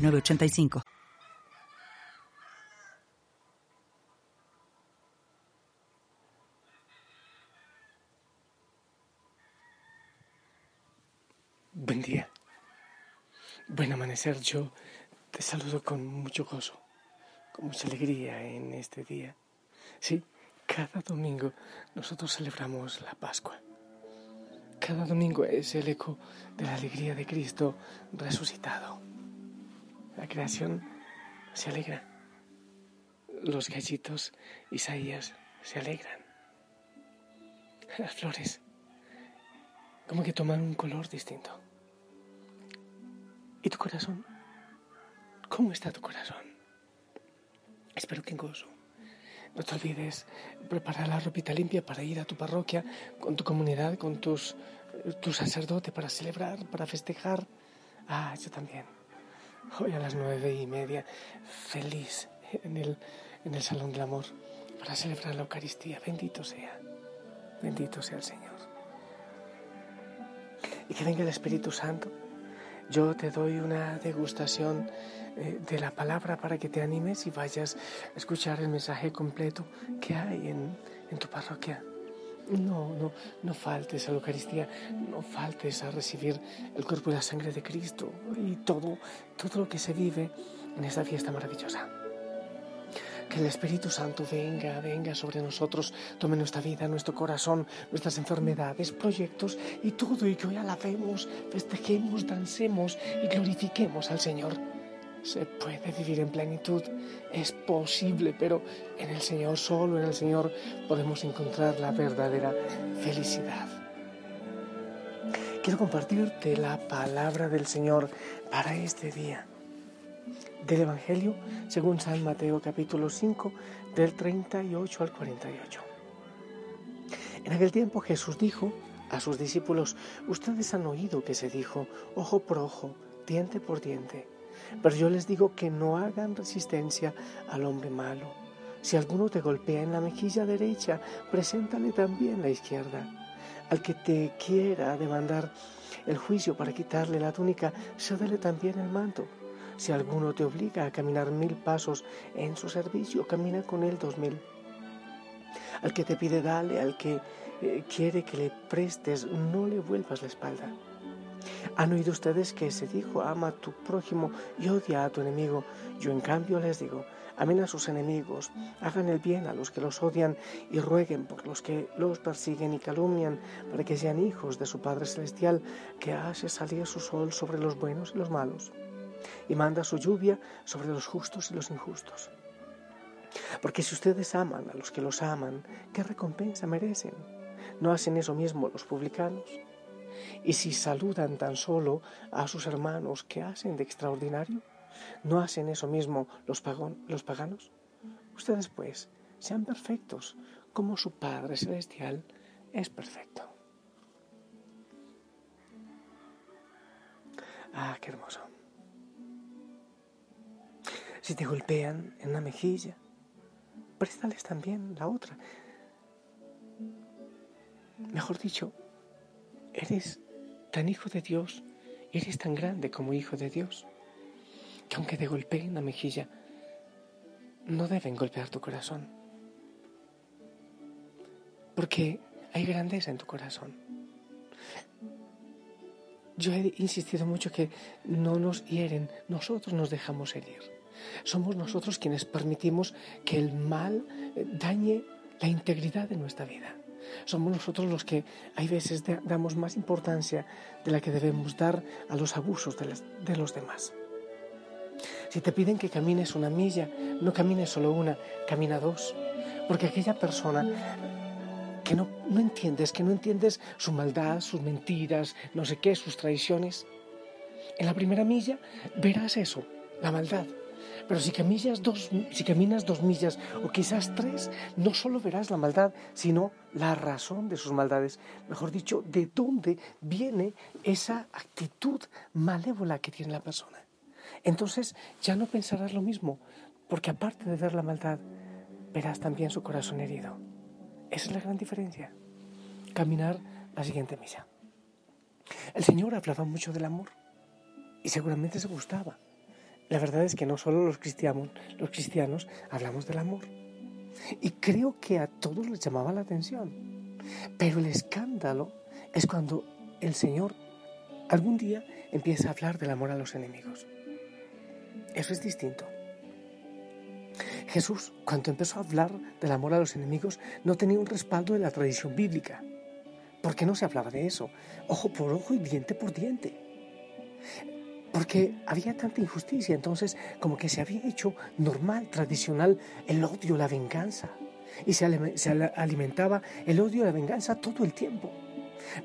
985. Buen día. Buen amanecer. Yo te saludo con mucho gozo, con mucha alegría en este día. Sí, cada domingo nosotros celebramos la Pascua. Cada domingo es el eco de la alegría de Cristo resucitado. La creación se alegra. Los gallitos Isaías se alegran. Las flores como que toman un color distinto. ¿Y tu corazón? ¿Cómo está tu corazón? Espero que en gozo. No te olvides preparar la ropita limpia para ir a tu parroquia, con tu comunidad, con tus, tu sacerdote, para celebrar, para festejar. Ah, yo también hoy a las nueve y media, feliz en el, en el Salón del Amor para celebrar la Eucaristía. Bendito sea, bendito sea el Señor. Y que venga el Espíritu Santo. Yo te doy una degustación eh, de la palabra para que te animes y vayas a escuchar el mensaje completo que hay en, en tu parroquia. No, no, no faltes a la Eucaristía, no faltes a recibir el cuerpo y la sangre de Cristo y todo, todo lo que se vive en esta fiesta maravillosa. Que el Espíritu Santo venga, venga sobre nosotros, tome nuestra vida, nuestro corazón, nuestras enfermedades, proyectos y todo, y que hoy alabemos, festejemos, dancemos y glorifiquemos al Señor. Se puede vivir en plenitud, es posible, pero en el Señor, solo en el Señor, podemos encontrar la verdadera felicidad. Quiero compartirte la palabra del Señor para este día. Del Evangelio según San Mateo capítulo 5 del 38 al 48. En aquel tiempo Jesús dijo a sus discípulos, ustedes han oído que se dijo, ojo por ojo, diente por diente. Pero yo les digo que no hagan resistencia al hombre malo. Si alguno te golpea en la mejilla derecha, preséntale también la izquierda. Al que te quiera demandar el juicio para quitarle la túnica, cédele también el manto. Si alguno te obliga a caminar mil pasos en su servicio, camina con él dos mil. Al que te pide dale, al que eh, quiere que le prestes, no le vuelvas la espalda. Han oído ustedes que se dijo, ama a tu prójimo y odia a tu enemigo. Yo en cambio les digo, amen a sus enemigos, hagan el bien a los que los odian y rueguen por los que los persiguen y calumnian, para que sean hijos de su Padre Celestial, que hace salir su sol sobre los buenos y los malos, y manda su lluvia sobre los justos y los injustos. Porque si ustedes aman a los que los aman, ¿qué recompensa merecen? ¿No hacen eso mismo los publicanos? Y si saludan tan solo a sus hermanos, ¿qué hacen de extraordinario? ¿No hacen eso mismo los, los paganos? Ustedes pues sean perfectos como su Padre Celestial es perfecto. Ah, qué hermoso. Si te golpean en la mejilla, préstales también la otra. Mejor dicho, eres tan hijo de Dios, eres tan grande como hijo de Dios, que aunque te golpeen la mejilla, no deben golpear tu corazón. Porque hay grandeza en tu corazón. Yo he insistido mucho que no nos hieren, nosotros nos dejamos herir. Somos nosotros quienes permitimos que el mal dañe la integridad de nuestra vida. Somos nosotros los que hay veces damos más importancia de la que debemos dar a los abusos de, los demás. Si te piden que camines una milla, no camines solo una, camina dos. Porque aquella persona que no, no entiendes, que no entiendes su maldad, sus mentiras, no sé qué, sus traiciones, en la primera milla verás eso, la maldad. Pero si caminas, dos, si caminas dos millas o quizás tres, no solo verás la maldad, sino la razón de sus maldades. Mejor dicho, de dónde viene esa actitud malévola que tiene la persona. Entonces ya no pensarás lo mismo, porque aparte de ver la maldad, verás también su corazón herido. Esa es la gran diferencia. Caminar la siguiente misa. El Señor hablaba mucho del amor y seguramente se gustaba. La verdad es que no solo los cristianos, hablamos del amor. Y creo que a todos les llamaba la atención. Pero el escándalo es cuando el Señor algún día empieza a hablar del amor a los enemigos. Eso es distinto. Jesús, cuando empezó a hablar del amor a los enemigos, no tenía un respaldo de la tradición bíblica. ¿Por qué no se hablaba de eso? Ojo por ojo y diente por diente. Porque había tanta injusticia, entonces como que se había hecho normal, tradicional, el odio, la venganza. Y se, alimentaba el odio la venganza todo el tiempo.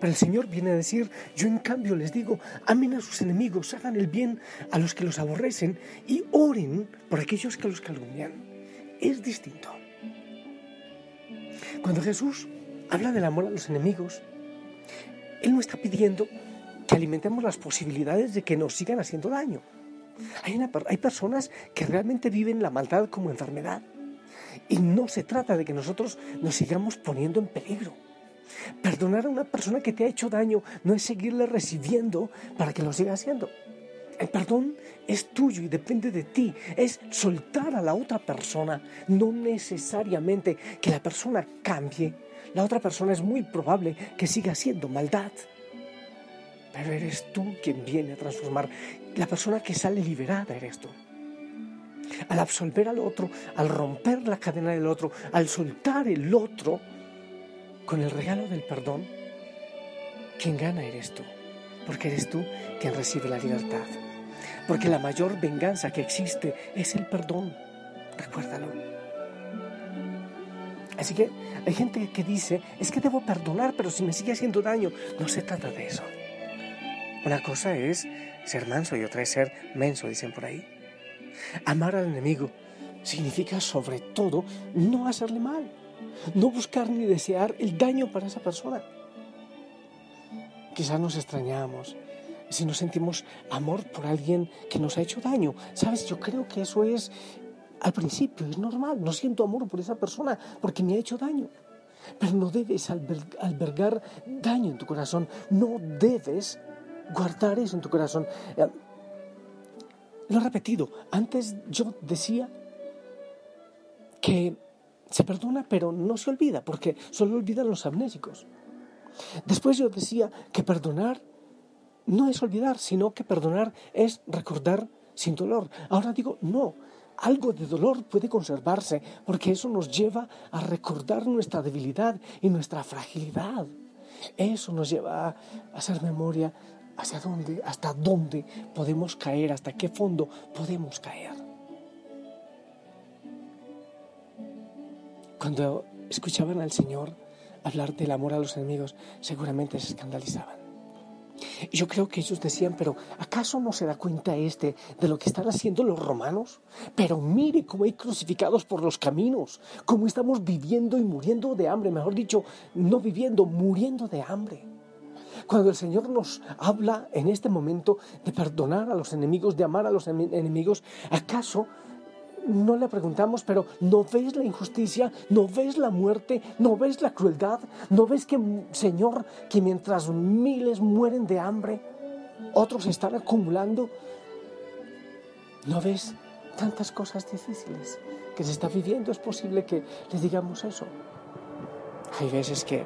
Pero el Señor viene a decir, yo en cambio les digo, amen a sus enemigos, hagan el bien a los que los aborrecen y oren por aquellos que los calumnian. Es distinto. Cuando Jesús habla del amor a los enemigos, Él no está pidiendo que alimentemos las posibilidades de que nos sigan haciendo daño. Hay, hay personas que realmente viven la maldad como enfermedad. Y no se trata de que nosotros nos sigamos poniendo en peligro. Perdonar a una persona que te ha hecho daño no es seguirle recibiendo para que lo siga haciendo. El perdón es tuyo y depende de ti. Es soltar a la otra persona, no necesariamente que la persona cambie. La otra persona es muy probable que siga haciendo maldad. Pero eres tú quien viene a transformar. La persona que sale liberada eres tú. Al absolver al otro, al romper la cadena del otro, al soltar el otro, con el regalo del perdón, quien gana eres tú, porque eres tú quien recibe la libertad. Porque la mayor venganza que existe es el perdón. Recuérdalo. Así que hay gente que dice, es que debo perdonar, pero si me sigue haciendo daño, no se trata de eso. Una cosa es ser manso y otra es ser menso, dicen por ahí. Amar al enemigo significa sobre todo no hacerle mal no buscar ni desear el daño para esa persona. Quizás nos extrañamos, si nos sentimos amor por alguien que nos ha hecho daño. Sabes, yo creo que eso es al principio, es normal. No siento amor por esa persona porque me ha hecho daño. Pero no debes albergar daño en tu corazón. No debes guardar eso en tu corazón. Eh, lo he repetido. Antes yo decía que se perdona, pero no se olvida, porque solo olvidan los amnésicos. Después yo decía que perdonar no es olvidar, sino que perdonar es recordar sin dolor. Ahora digo, no, algo de dolor puede conservarse, porque eso nos lleva a recordar nuestra debilidad y nuestra fragilidad. Eso nos lleva a hacer memoria hacia dónde, hasta dónde podemos caer, hasta qué fondo podemos caer. Cuando escuchaban al Señor hablar del amor a los enemigos, seguramente se escandalizaban. Yo creo que ellos decían, pero ¿acaso no se da cuenta este de lo que están haciendo los romanos? Pero mire cómo hay crucificados por los caminos, cómo estamos viviendo y muriendo de hambre, mejor dicho, no viviendo, muriendo de hambre. Cuando el Señor nos habla en este momento de perdonar a los enemigos, de amar a los enemigos, ¿acaso no le preguntamos, pero ¿no ves la injusticia? ¿No ves la muerte? ¿No ves la crueldad? ¿No ves que, Señor, que mientras miles mueren de hambre, otros están acumulando? ¿No ves tantas cosas difíciles que se está viviendo? Es posible que les digamos eso. Hay veces que,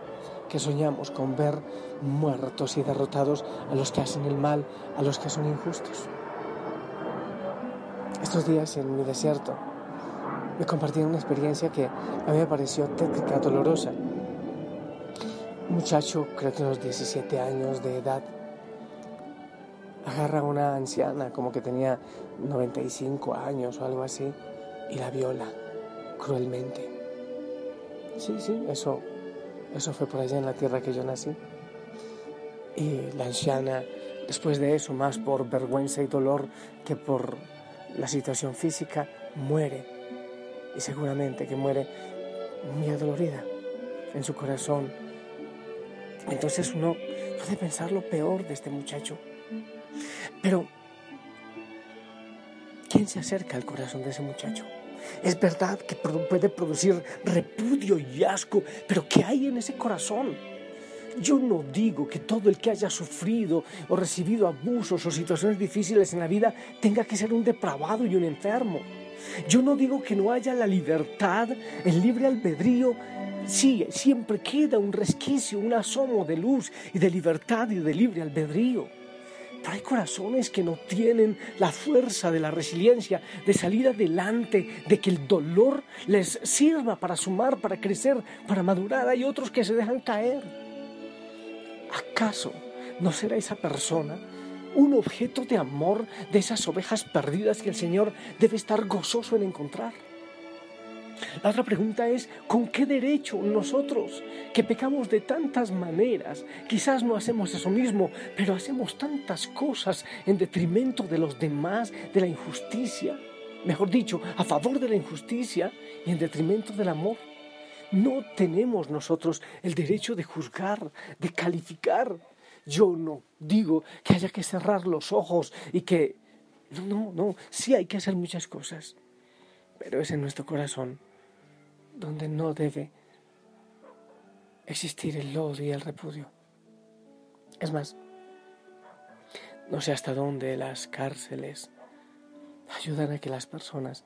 que soñamos con ver muertos y derrotados a los que hacen el mal, a los que son injustos. Estos días en mi desierto me compartieron una experiencia que a mí me pareció tétrica, dolorosa. Un muchacho, creo que unos 17 años de edad, agarra a una anciana, como que tenía 95 años o algo así, y la viola cruelmente. Sí, sí, eso, eso fue por allá en la tierra que yo nací. Y la anciana, después de eso, más por vergüenza y dolor que por la situación física, muere. Y seguramente que muere muy adolorida en su corazón. Entonces uno puede pensar lo peor de este muchacho. Pero, ¿quién se acerca al corazón de ese muchacho? Es verdad que puede producir repudio y asco, pero ¿qué hay en ese corazón? Yo no digo que todo el que haya sufrido o recibido abusos o situaciones difíciles en la vida tenga que ser un depravado y un enfermo. Yo no digo que no haya la libertad, el libre albedrío. Sí, siempre queda un resquicio, un asomo de luz y de libertad y de libre albedrío. Hay corazones que no tienen la fuerza de la resiliencia, de salir adelante, de que el dolor les sirva para sumar, para crecer, para madurar. Hay otros que se dejan caer. ¿Acaso no será esa persona un objeto de amor de esas ovejas perdidas que el Señor debe estar gozoso en encontrar? La otra pregunta es, ¿con qué derecho nosotros, que pecamos de tantas maneras, quizás no hacemos eso mismo, pero hacemos tantas cosas en detrimento de los demás, de la injusticia, mejor dicho, a favor de la injusticia y en detrimento del amor? No tenemos nosotros el derecho de juzgar, de calificar. Yo no digo que haya que cerrar los ojos y que... No, no, no, sí hay que hacer muchas cosas, pero es en nuestro corazón donde no debe existir el odio y el repudio. Es más, no sé hasta dónde las cárceles ayudan a que las personas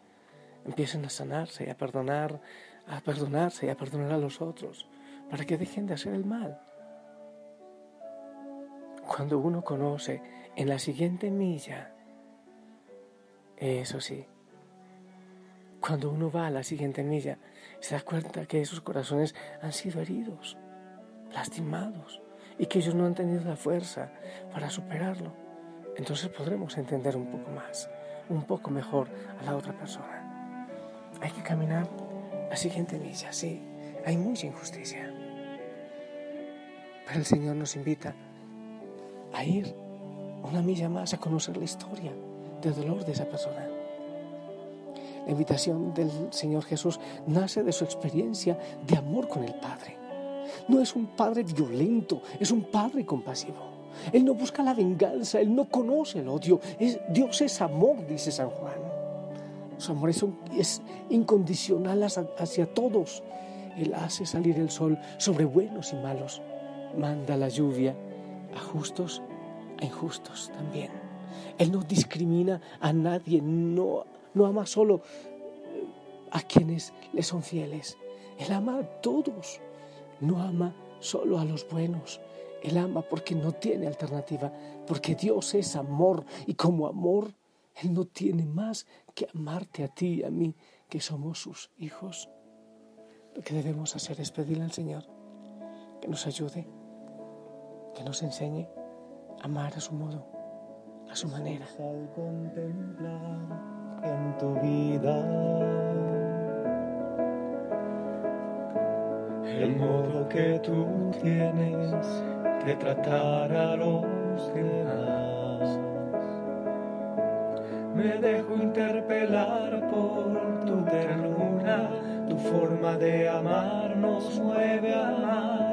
empiecen a sanarse y a perdonar a perdonarse y a perdonar a los otros, para que dejen de hacer el mal. Cuando uno conoce en la siguiente milla, eso sí, cuando uno va a la siguiente milla, se da cuenta que esos corazones han sido heridos, lastimados, y que ellos no han tenido la fuerza para superarlo. Entonces podremos entender un poco más, un poco mejor a la otra persona. Hay que caminar la siguiente milla, sí, hay mucha injusticia. Pero el Señor nos invita a ir una milla más a conocer la historia del dolor de esa persona. La invitación del Señor Jesús nace de su experiencia de amor con el Padre. No es un Padre violento, es un Padre compasivo. Él no busca la venganza, Él no conoce el odio. Dios es amor, dice San Juan. Su amor es, incondicional hacia todos. Él hace salir el sol sobre buenos y malos. Manda la lluvia a justos, a injustos también. Él no discrimina a nadie, no, no ama solo a quienes le son fieles. Él ama a todos. No ama solo a los buenos. Él ama porque no tiene alternativa, porque Dios es amor y como amor él no tiene más que amarte a ti y a mí, que somos sus hijos. Lo que debemos hacer es pedirle al Señor que nos ayude, que nos enseñe a amar a su modo, a su manera. En tu vida el modo que tú tienes de tratar a los demás me dejo interpelar por tu ternura, tu forma de amar nos mueve a amar.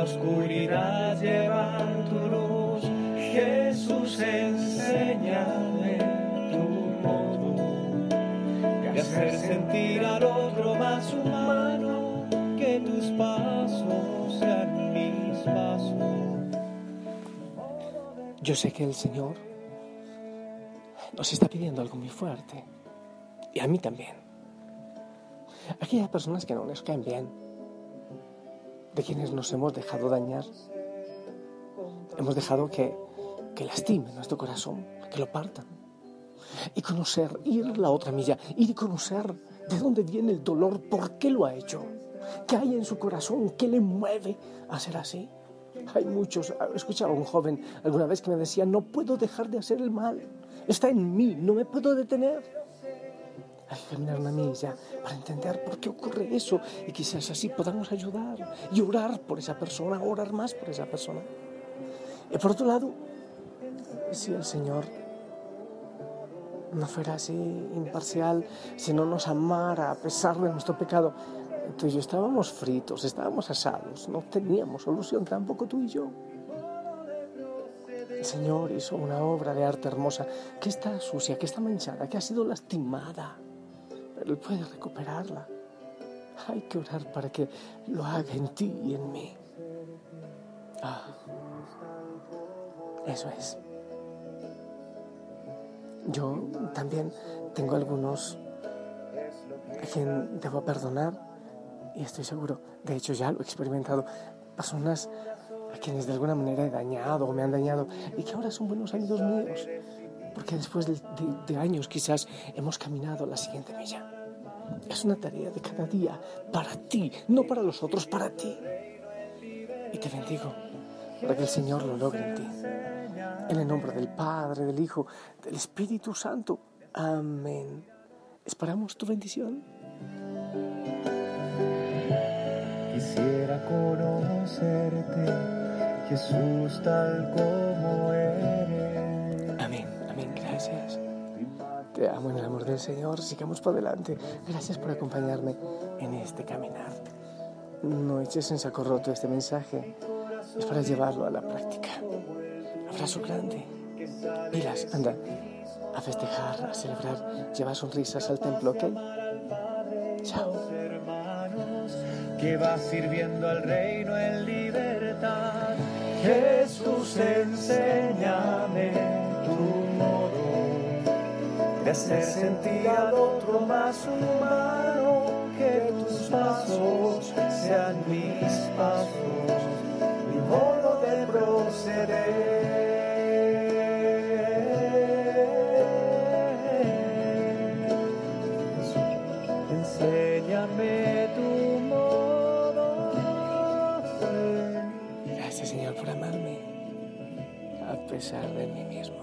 la oscuridad llevar tu luz. Jesús, enséñame tu modo de hacer sentir al otro más humano, que tus pasos sean mis pasos. Yo sé que el Señor nos está pidiendo algo muy fuerte. Y a mí también. Aquellas personas que no nos caen bien, de quienes nos hemos dejado dañar, hemos dejado que, que lastimen nuestro corazón, que lo partan. Y conocer, ir la otra milla, ir y conocer de dónde viene el dolor, por qué lo ha hecho, qué hay en su corazón, qué le mueve a ser así. Hay muchos, he escuchado a un joven alguna vez que me decía, no puedo dejar de hacer el mal, está en mí, no me puedo detener. Hay que caminar una milla para entender por qué ocurre eso y quizás así podamos ayudar y orar por esa persona, orar más por esa persona. Y por otro lado, si el Señor no fuera así imparcial, si no nos amara a pesar de nuestro pecado, tú y yo estábamos fritos, estábamos asados, no teníamos solución tampoco tú y yo. El Señor hizo una obra de arte hermosa que está sucia, que está manchada, que ha sido lastimada, Él puede recuperarla. Hay que orar para que lo haga en ti y en mí. Ah, eso es. Yo también tengo algunos a quien debo perdonar y estoy seguro, de hecho ya lo he experimentado, personas a quienes de alguna manera he dañado o me han dañado y que ahora son buenos amigos míos, porque después de, de, de años quizás hemos caminado la siguiente milla. Es una tarea de cada día para ti, no para los otros, para ti. Y te bendigo para que el Señor lo logre en ti. En el nombre del Padre, del Hijo, del Espíritu Santo. Amén. Esperamos tu bendición. Quisiera conocerte, Jesús, tal como eres. Amén, amén, gracias. Te amo en el amor del Señor, sigamos por delante. Gracias por acompañarme en este caminar. No eches en saco roto este mensaje, es para llevarlo a la práctica. Abrazo grande. Pilas, anda, a festejar, a celebrar, lleva sonrisas al templo, ¿ok? Chao. que va sirviendo al reino en libertad. Jesús, enséñame de hacer sentir al otro más humano, que tus pasos sean mis pasos, mi modo de proceder. Enséñame tu modo. Gracias, Señor, por amarme, a pesar de mí mismo.